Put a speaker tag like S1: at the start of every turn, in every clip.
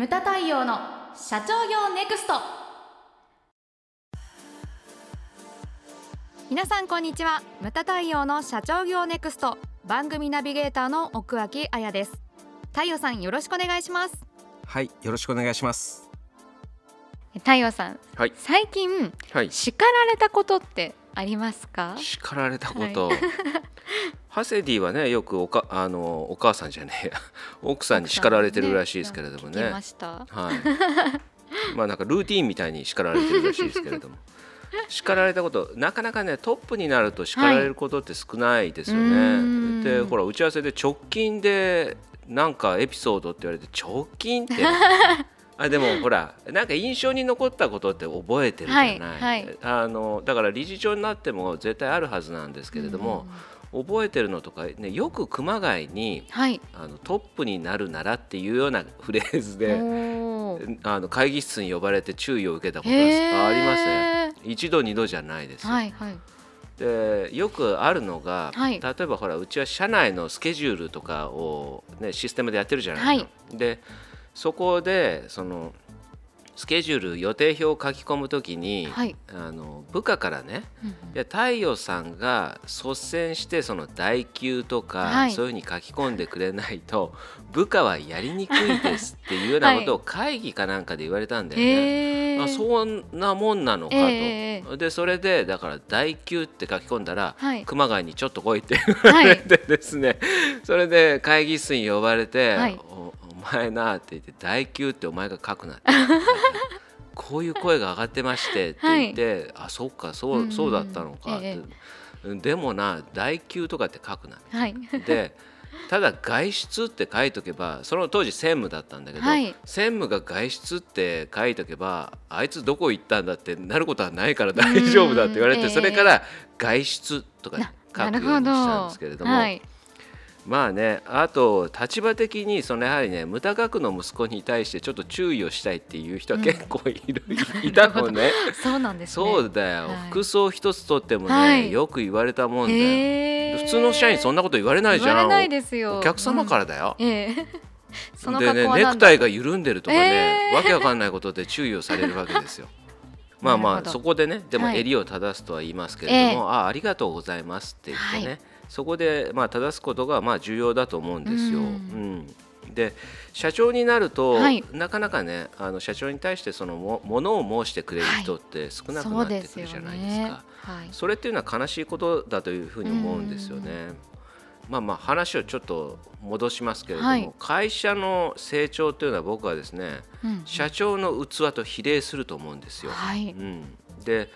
S1: ムタ太陽の社長業ネクスト。皆さんこんにちは。ムタ太陽の社長業ネクスト。番組ナビゲーターの奥脇彩です。太陽さんよろしくお願いします。
S2: はいよろしくお願いします。
S1: 太陽さん、
S2: はい。
S1: 最近、
S2: はい。
S1: 叱られたことってありますか？
S2: 叱られたこと、ハセディはねよくおかあのお母さんじゃねえや。奥さんに叱られてるらしいですけれどもね。
S1: 聞きました。
S2: はい。まあなんかルーティンみたいに叱られてるらしいですけれども。叱られたことなかなかねトップになると叱られることって少ないですよね、
S1: うーん。
S2: でほら打ち合わせで直近でなんかエピソードって言われて直近ってあでもほらなんか印象に残ったことって覚えてるじゃない、
S1: はいはい。
S2: あのだから理事長になっても絶対あるはずなんですけれども、覚えてるのとか、ね、よく熊谷に
S1: はい。
S2: あのトップになるならっていうようなフレーズであの会議室に呼ばれて注意を受けたことはありますね。一度二度じゃないです、
S1: はいはい。
S2: でよくあるのが、
S1: はい。
S2: 例えばほらうちは社内のスケジュールとかを、ね、システムでやってるじゃないの、
S1: は
S2: でそこでそのスケジュール予定表を書き込むときに、
S1: はい。
S2: あの部下からね
S1: うんうん。
S2: いや太陽さんが率先してその代給とか、
S1: はい。
S2: そういうふうに書き込んでくれないと部下はやりにくいですっていうようなことを会議かなんかで言われたんだよね。
S1: へー。
S2: あそんなもんなのかと、
S1: ええ
S2: でそれでだから「代給」って書き込んだら、
S1: はい。
S2: 熊谷にちょっと来いって言われてですね、それで会議室に呼ばれて「
S1: はい。
S2: おお前な」って言って「代給ってお前が書くな」って。こういう声が上がってましてって言って「あそっかそう,、
S1: うんうん
S2: そうだったのか」って、でもな代給とかって書くな」
S1: はい。
S2: でただ外出って書いとけばその当時専務だったんだけど、
S1: はい。
S2: 専務が外出って書いとけばあいつどこ行ったんだってなることはないから大丈夫だって言われて、それから外出とか
S1: な
S2: 書くようにしたんですけれども、
S1: はい
S2: まあねあと立場的にそのやはりね無駄額の息子に対してちょっと注意をしたいっていう人は結構いる、いたのね。
S1: そうなんですね。
S2: そうだよ、
S1: はい。
S2: 服装一つとってもね、
S1: はい。
S2: よく言われたもんだよ。普通の社員そんなこと言われないじゃん。
S1: 言われないですよ。
S2: お客様からだよ。
S1: うん。ええ。その
S2: でねネクタイが
S1: が
S2: 緩んでるとかね、
S1: えー
S2: わけわかんないことで注意をされるわけですよ。まあまあそこでねでも
S1: はい。
S2: 襟を正すとは言いますけれども、
S1: え。
S2: あありがとうございますって言ってね、
S1: はい
S2: そこでまあ正すことがまあ重要だと思うんですよ。
S1: う
S2: うん。んで社長になると、
S1: はい。
S2: なかなかねあの社長に対してそのもものを申してくれる人って少なくなってくるじゃないですか。
S1: はい。
S2: それっていうのは悲しいことだというふうに思うんですよね。まあまあ話をちょっと戻しますけれども、
S1: はい。
S2: 会社の成長というのは僕はですね
S1: うん。
S2: 社長の器と比例すると思うんですよ。
S1: はい。
S2: うん、で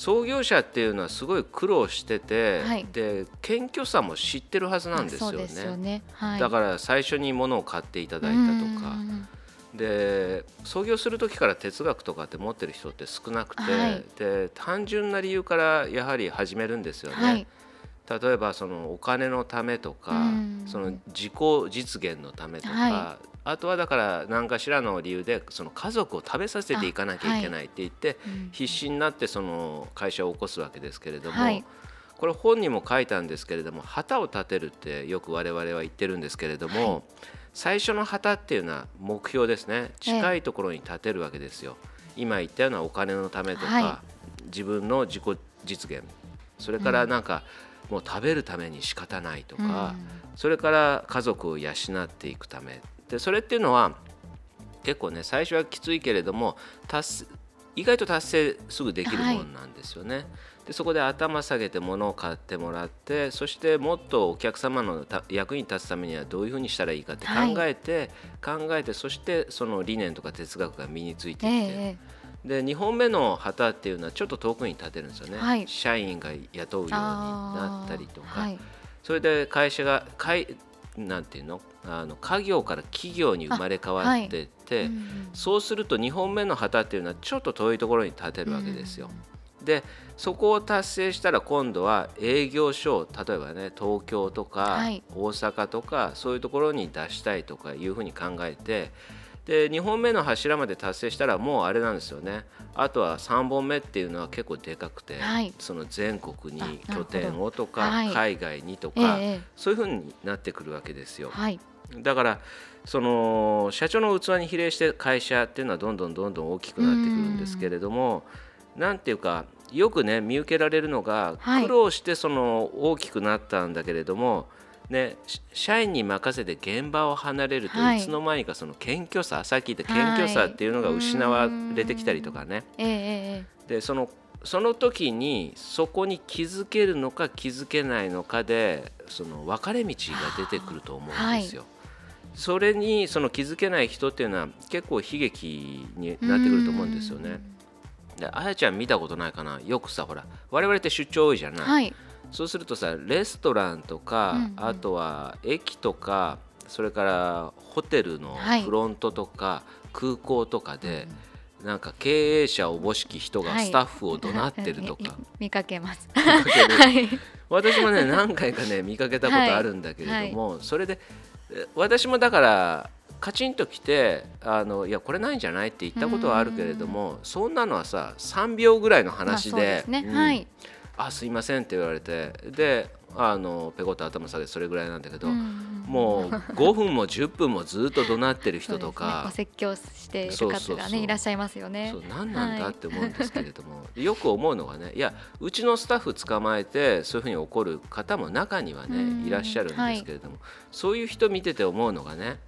S2: 創業者っていうのはすごい苦労してて、
S1: はい。
S2: で謙虚さも知ってるはずなんですよね。
S1: よね。はい。
S2: だから最初に物を買っていただいたとか。
S1: うん
S2: で創業する時から哲学とかって持ってる人って少なくて、
S1: はい。
S2: で単純な理由からやはり始めるんですよね。
S1: はい。
S2: 例えばそのお金のためとか、
S1: うん。
S2: その自己実現のためとか、
S1: は
S2: あとはだから何かしらの理由でその家族を食べさせていかなきゃいけないって言って、
S1: うん
S2: 必死になってその会社を起こすわけですけれども、
S1: はい。
S2: これ本にも書いたんですけれども旗を立てるってよく我々は言ってるんですけれども、最初の旗っていうのは目標ですね。近いところに立てるわけですよ。今言ったようなお金のためとか、
S1: は
S2: 自分の自己実現。それからなんか、もう食べるために仕方ないとか、それから家族を養っていくためでそれっていうのは結構ね最初はきついけれども達意外と達成すぐできるもんなんですよね。でそこで頭下げて物を買ってもらってそしてもっとお客様のた役に立つためにはどういうふうにしたらいいかって考えて、考えてそしてその理念とか哲学が身について
S1: え
S2: きて、
S1: え
S2: で2本目の旗っていうのはちょっと遠くに立てるんですよね、
S1: はい。
S2: 社員が雇うようになったりとか、
S1: はい。
S2: それで会社が会なんていうの？あの家業から企業に生まれ変わってって、
S1: うん
S2: そうすると2本目の旗っていうのはちょっと遠いところに立てるわけですよ。でそこを達成したら今度は営業所を例えばね東京とか
S1: はい。
S2: 大阪とかそういうところに出したいとかいうふうに考えてで2本目の柱まで達成したらもうあれなんですよね。あとは3本目っていうのは結構でかくて、
S1: はい。
S2: その全国に拠点をとか、
S1: はい。
S2: 海外にと
S1: ええ
S2: か、
S1: ええ。
S2: そういうふうになってくるわけですよ。
S1: はい。
S2: だからその社長の器に比例して会社っていうのはどんどんどんどん大きくなってくるんですけれども、なんていうかよくね見受けられるのが
S1: はい。
S2: 苦労してその大きくなったんだけれども、ね、し社員に任せて現場を離れると
S1: はい。
S2: いつの間にかその謙虚さ、さっき言った謙虚さっていうのが失われてきたりとかね、
S1: ええええ
S2: でそのその時にそこに気づけるのか気づけないのかでその分かれ道が出てくると思うんですよ。それにその気づけない人っていうのは結構悲劇になってくると思うんですよね。であやちゃん見たことないかな？よくさほら我々って出張多いじゃない、
S1: はい
S2: そうするとさレストランとか、
S1: うんうん。
S2: あとは駅とかそれからホテルの
S1: はい。
S2: フロントとか、空港とかで、なんか経営者おぼしき人が
S1: はい。
S2: スタッフを怒鳴ってるとか、
S1: み 見かけます。
S2: 私もね何回かね 見かけたことあるんだけれども、それでえ私もだからカチンときてあのいやこれないんじゃないって言ったことはあるけれどもそんなのはさ3秒ぐらいの話で,、
S1: まあそうですね。
S2: うん。
S1: はい
S2: あすいませんって言われてであのペコッと頭下げてそれぐらいなんだけど、
S1: うん
S2: もう5分も10分もずっと怒鳴ってる人とか
S1: ね、お説教している方がねいらっしゃいますよね。
S2: そう何なんだ
S1: はい
S2: って思うんですけれども、よく思うのがねいやうちのスタッフ捕まえてそういうふうに怒る方も中には
S1: うん。
S2: ねいらっしゃるんですけれども、そういう人見てて思うのがね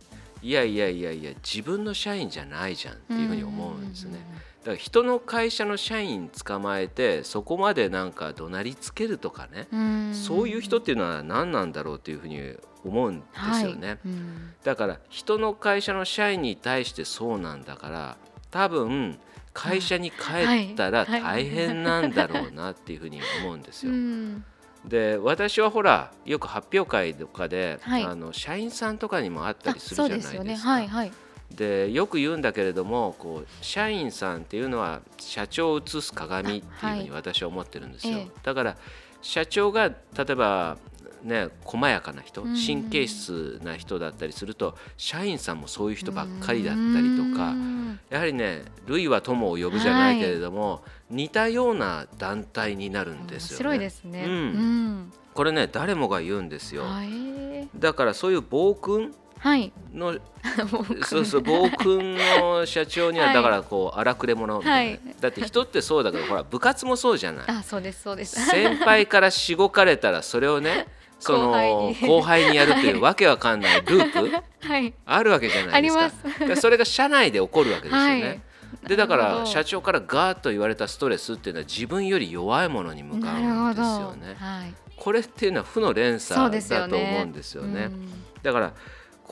S2: いやいやいやいや自分の社員じゃないじゃんっていうふうに思うんですね。だから人の会社の社員捕まえてそこまでなんか怒鳴りつけるとかね、
S1: うん。
S2: そういう人っていうのは何なんだろうっていうふうに思うんですよね。
S1: はい。うん。
S2: だから人の会社の社員に対してそうなんだから多分会社に帰ったら
S1: はい。はい。
S2: 大変なんだろうなっていうふうに思うんですよ。
S1: うん
S2: で私はほらよく発表会とかで、
S1: はい。
S2: あの社員さんとかにもあった
S1: あ
S2: りするじゃないですか。
S1: よね。はいはい。
S2: でよく言うんだけれどもこう社員さんっていうのは社長を映す鏡っていうふうに私は思ってるんですよ、
S1: ええ
S2: だから社長が例えばね細やかな人
S1: うん
S2: 神経質な人だったりすると社員さんもそういう人ばっかりだったりとか
S1: うん
S2: やはりね類は友を呼ぶじゃないけれども、似たような団体になるんですよね。
S1: 面白いですね。
S2: うん。
S1: うん。
S2: これね誰もが言うんですよ。
S1: はい
S2: だからそういう暴君
S1: はい。
S2: そうそう暴君の社長には
S1: はい。
S2: だからこう荒くれ者みたいな、
S1: はい。
S2: だって人ってそうだけどほら部活もそうじゃない。
S1: あそうですそうです。
S2: 先輩からしごかれたらそれをね その
S1: 後輩に。
S2: やるというわけわかんないループ
S1: はい。
S2: あるわけじゃないですか。
S1: あります。
S2: でそれが社内で起こるわけですよね、
S1: はい。
S2: でだから社長からガーッと言われたストレスっていうのは自分より弱いものに向かうんですよね。
S1: はい。
S2: これっていうのは負の連鎖だと思うんですよね。
S1: うん
S2: だから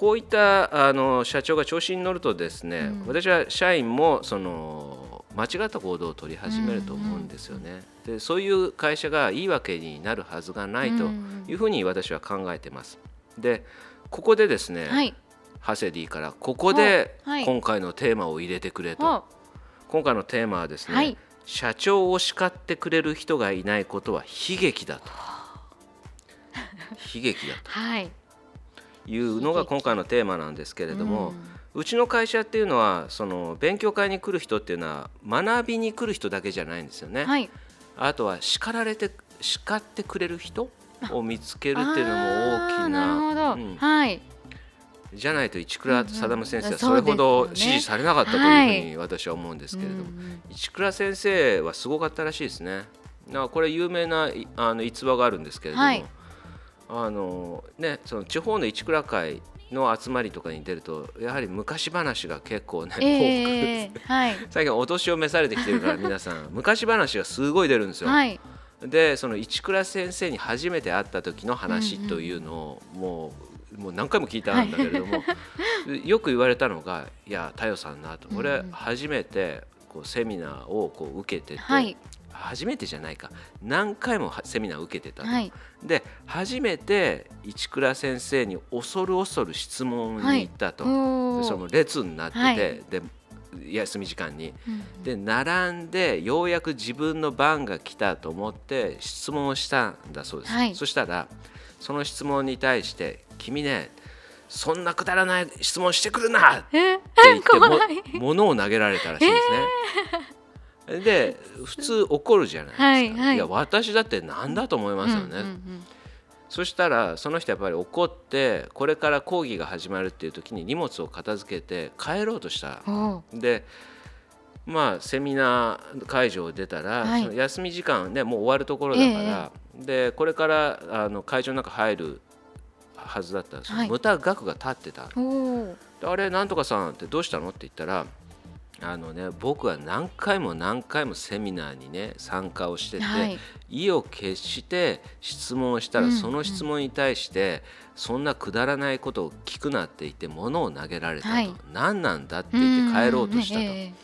S2: こういったあの社長が調子に乗るとですね、
S1: うん。
S2: 私は社員もその間違った行動を取り始めると思うんですよね。でそういう会社がいいわけになるはずがないというふうに私は考えてます。でここでですね、
S1: はい。
S2: ハセディからここで今回のテーマを入れてくれと、
S1: お。
S2: 今回のテーマはですね、
S1: はい。
S2: 社長を叱ってくれる人がいないことは悲劇だと。悲劇だ
S1: はい。
S2: というのが今回のテーマなんですけれども、うちの会社っていうのはその勉強会に来る人っていうのは学びに来る人だけじゃないんですよね。
S1: はい。
S2: あとは叱られて叱ってくれる人を見つけるっていうのも大きな
S1: あーなるほど、
S2: うん。
S1: はい。
S2: じゃないと市倉貞先生は
S1: うん
S2: それほど支持されなかったというふうに私は思うんですけれども、
S1: うん。
S2: 市倉先生はすごかったらしいですね。だからこれ有名ないあの逸話があるんですけれども、
S1: はい
S2: あのねその地方の市倉会の集まりとかに出るとやはり昔話が結構ね、多く。
S1: ええはい。
S2: 最近お年を召されてきてるから皆さん昔話がすごい出るんですよ。
S1: はい。
S2: でその市倉先生に初めて会った時の話というのをもうもう何回も聞いたんだけれども、よく言われたのが「いや太陽さんな」と「
S1: うん。
S2: 俺初めてこうセミナーをこう受けてて、
S1: はい
S2: 初めてじゃないか。何回もはセミナーを受けてたと、
S1: はい。
S2: で初めて市倉先生に恐る恐る質問に行ったと、
S1: おー。
S2: でその列になってて、
S1: はい。
S2: で休み時間に。
S1: うん。
S2: で並んでようやく自分の番が来たと思って質問をしたんだそうです、
S1: はい。
S2: そしたらその質問に対して「君ねそんなくだらない質問してくるな!」って
S1: え
S2: 言って物を投げられたらしいんですね。で普通怒るじゃないですか、
S1: はいはい。
S2: や私だって何だと思いますよね、
S1: うんうん
S2: そしたらその人やっぱり怒ってこれから講義が始まるっていう時に荷物を片付けて帰ろうとした。
S1: お
S2: でまあセミナー会場を出たら、
S1: はい。
S2: その休み時間ねもう終わるところだから、でこれからあの会場の中入るはずだったんですよ、
S1: はい。
S2: 無駄額が立ってたあれなんとかさんってどうしたの？って言ったらあのね僕は何回も何回もセミナーにね参加をしてて、
S1: はい。
S2: 意を決して質問をしたら、
S1: うん
S2: その質問に対してそんなくだらないことを聞くなって言って物を投げられたと、
S1: はい。
S2: 何なんだって言って帰ろうとしたと、
S1: んえ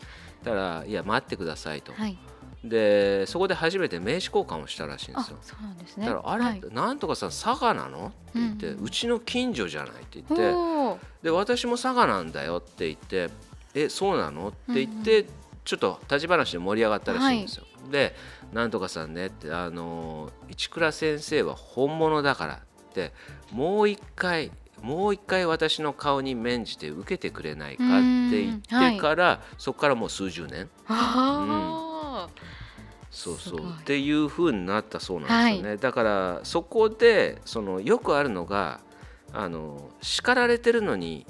S2: だからいや待ってくださいと、
S1: えはい。
S2: でそこで初めて名刺交換をしたらしいんで
S1: あ
S2: すよ。
S1: そうなんですね。
S2: だからあれ、
S1: はい。
S2: なんとかさ佐賀なのって言って、
S1: う
S2: うん。ちの近所じゃないって言ってで私も佐賀なんだよって言ってえそうなの？って言って、ちょっと立ち話で盛り上がったらしいんですよ。でなんとかさんねってあの市倉先生は本物だからってもう一回もう一回私の顔に免じて受けてくれないかって言ってから、そこからもう数十年。
S1: あ
S2: そうそう。っていう風になったそうなんですよね、だからそこでそのよくあるのがあの叱られてるのに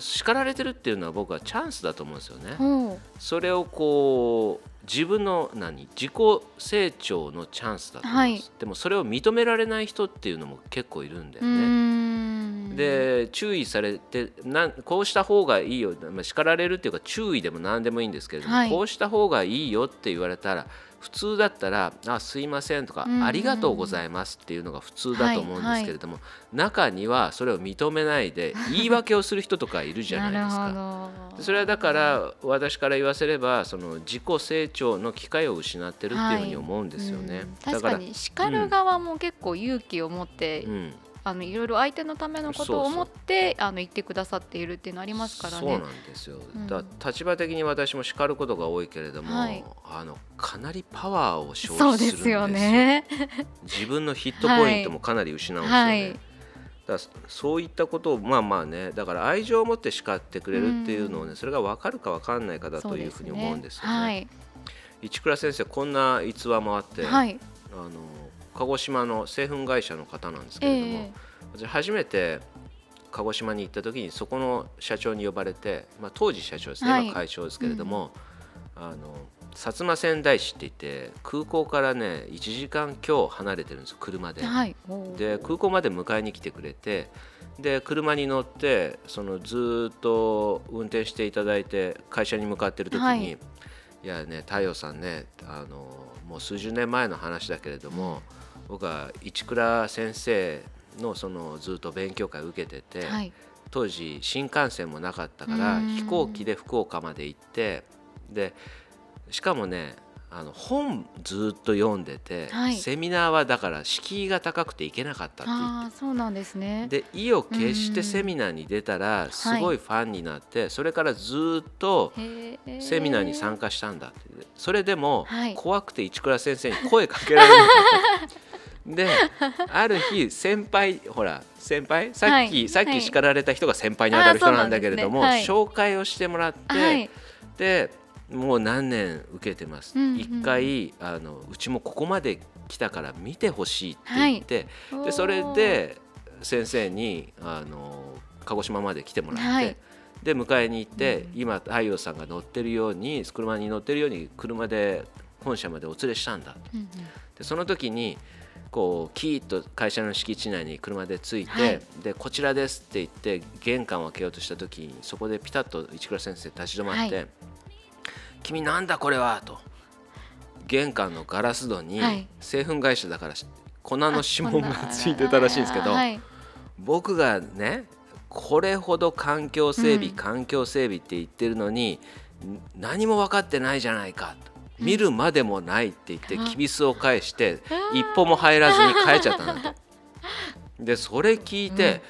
S2: 叱られてるっていうのは僕はチャンスだと思うんですよね。
S1: ー。おー
S2: それをこう自分の何？自己成長のチャンスだと思うんです、
S1: は
S2: でもそれを認められない人っていうのも結構いるんだよね。
S1: ん。
S2: で注意されてなんこうした方がいいよ、まあ、叱られるっていうか注意でも何でもいいんですけれども、
S1: はい。
S2: こうした方がいいよって言われたら普通だったら「あすいません」とか、
S1: うん。うん
S2: ありがとうございます」っていうのが普通だと思うんですけれども、中にはそれを認めないで 言い訳をする人とかいるじゃないですか。それはだから私から言わせればその自己成長の機会を失ってるっていうふうに思うんですよね。
S1: うん。確かに叱る側も結構勇気を持って、
S2: うん、
S1: あのいろいろ相手のためのことを思ってあの言ってくださっているっていうのありますからね。
S2: そうなんですよ、
S1: うん。
S2: だ立場的に私も叱ることが多いけれども、
S1: はい。
S2: あのかなりパワーを消費するんですよ。
S1: ですよね。
S2: 自分のヒットポイントもかなり失うんですよね、
S1: はい。
S2: だからそういったことをまあまあねだから愛情を持って叱ってくれるっていうのをね、それが分かるか分かんないかだというふうに思うんですよね。
S1: はい。
S2: 市倉先生こんな逸話もあって、
S1: はい。
S2: あの鹿児島の製粉会社の方なんですけれども、
S1: え
S2: 私初めて鹿児島に行った時にそこの社長に呼ばれて、まあ、当時社長ですね、
S1: はい
S2: 今会長ですけれども、あの薩摩川内市って言って空港からね1時間強離れてるんですよ車で。
S1: えはい。
S2: で空港まで迎えに来てくれてで車に乗ってそのずーっと運転していただいて会社に向かってる時に、
S1: はい
S2: い、やね太陽さんねあのもう数十年前の話だけれども、僕は市倉先生のそのずっと勉強会を受けてて、
S1: はい。
S2: 当時新幹線もなかったから
S1: うん
S2: 飛行機で福岡まで行ってでしかもねあの本ずっと読んでて、
S1: はい
S2: セミナーはだから敷居が高くて行けなかったって言って
S1: そうなんですね。
S2: で意を決してセミナーに出たらすごいファンになって、それからずっとセミナーに参加したんだってそれでも
S1: はい
S2: 怖くて市倉先生に声かけられなかった。である日先輩ほら先輩？さっき、
S1: はい。
S2: さっ
S1: はい
S2: き叱られた人が先輩に当たる人なんだけれども、
S1: あーそうなんです。ね
S2: 紹介をしてもらって、
S1: はい。
S2: でもう何年受けてます、
S1: うんうん。
S2: 一回あのうちもここまで来たから見てほしいって言って、でそれで先生にあの鹿児島まで来てもらって、
S1: はい。
S2: で迎えに行って、
S1: うん。
S2: 今太陽さんが乗ってるように車に乗ってるように車で本社までお連れしたんだ
S1: うんうん。
S2: でその時にこうキーッと会社の敷地内に車で着いて、
S1: はい。
S2: でこちらですって言って玄関を開けようとした時にそこでピタッと市倉先生立ち止まって「
S1: はい
S2: 君なんだこれは!」と。玄関のガラス戸に
S1: はい。
S2: 製粉会社だから粉の指紋がついてたらしいんですけど、
S1: はい。
S2: 僕がねこれほど環境整備、
S1: うん。
S2: 環境整備って言ってるのにん何も分かってないじゃないかと見るまでもないって言って
S1: あ
S2: きびすを返して一歩も入らずに帰っちゃったんだと。でそれ聞いて、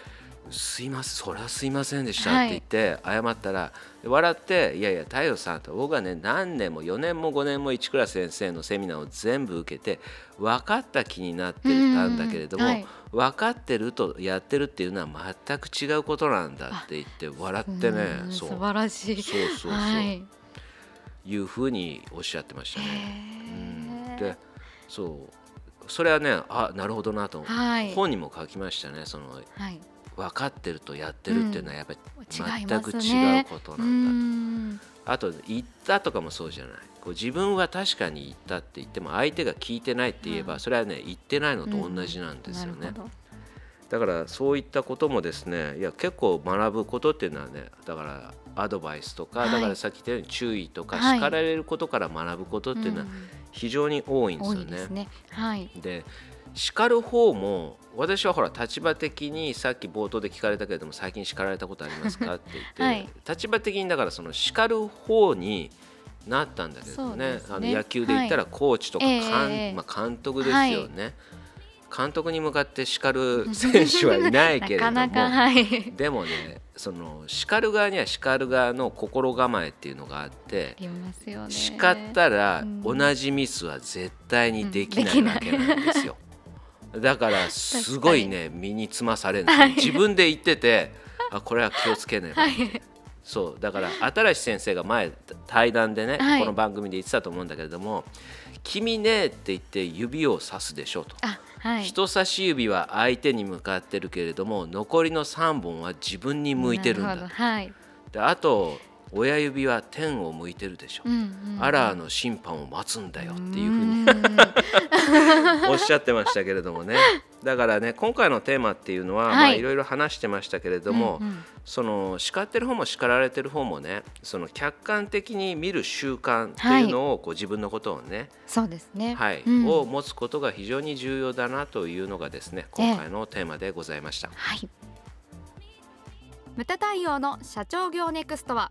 S2: すいませんそれはすいませんでしたって言って謝ったら、笑って「いやいや太陽さん」と僕はね何年も4年も5年も市倉先生のセミナーを全部受けて分かった気になってたんだけれども、
S1: はい。
S2: 分かってるとやってるっていうのは全く違うことなんだって言って笑ってね
S1: うん
S2: そう。
S1: 素晴らしい。
S2: そうそうそう、
S1: はい。
S2: いうふうにおっしゃってましたね。うん。でそう。それはねあなるほどなと、
S1: はい、
S2: 本にも書きましたね。その、
S1: はい、
S2: 分かってるとやってるっていうのはやっぱり全く違うことなんだ、ね、あと言ったとかもそうじゃない。こう自分は確かに言ったって言っても相手が聞いてないって言えば、それはね言ってないのと同じなんですよね。だからそういったこともですねいや結構学ぶことっていうのはねだからアドバイスとか、はい、だからさっき言ったように注意とか、叱られることから学ぶことっていうのは非常に多いんですよね。
S1: ね。はい、
S2: で叱る方も私はほら立場的にさっき冒頭で聞かれたけれども最近叱られたことありますか？って言って、はい、立場的にだからその叱る方になったんだけどね、ね、あの野球で言ったらコーチとか、はい、まあ、監督ですよね。はい。監督に向かって叱る 選手はいないけれども。なかなか、はい、でもねその叱る側には叱る側の心構えっていうのがあって叱ったら同じミスは絶対にできないわけなんですよ。だからすごいね 身につまされるんですよ、自分で言っててあこれは気をつけねば。そうだから新先生が前対談でね、はい、この番組で言ってたと思うんだけれども「君ね」って言って指をさすでしょうと。はい、人差し指は相手に向かってるけれども残りの3本は自分に向いてるんだ、はい、であと親指は天を向いてるでしょ、うんうん、アラーの審判を待つんだよっていうふうに おっしゃってましたけれどもね。だからね今回のテーマっていうのは、はい。まあ、いろいろ話してましたけれども、うんうん、その叱ってる方も叱られてる方もねその客観的に見る習慣っていうのを、こう自分のことをね
S1: そうですね、
S2: はい、うん、を持つことが非常に重要だなというのがですね今回のテーマでございました。
S1: はい、無駄対応の社長業ネクストは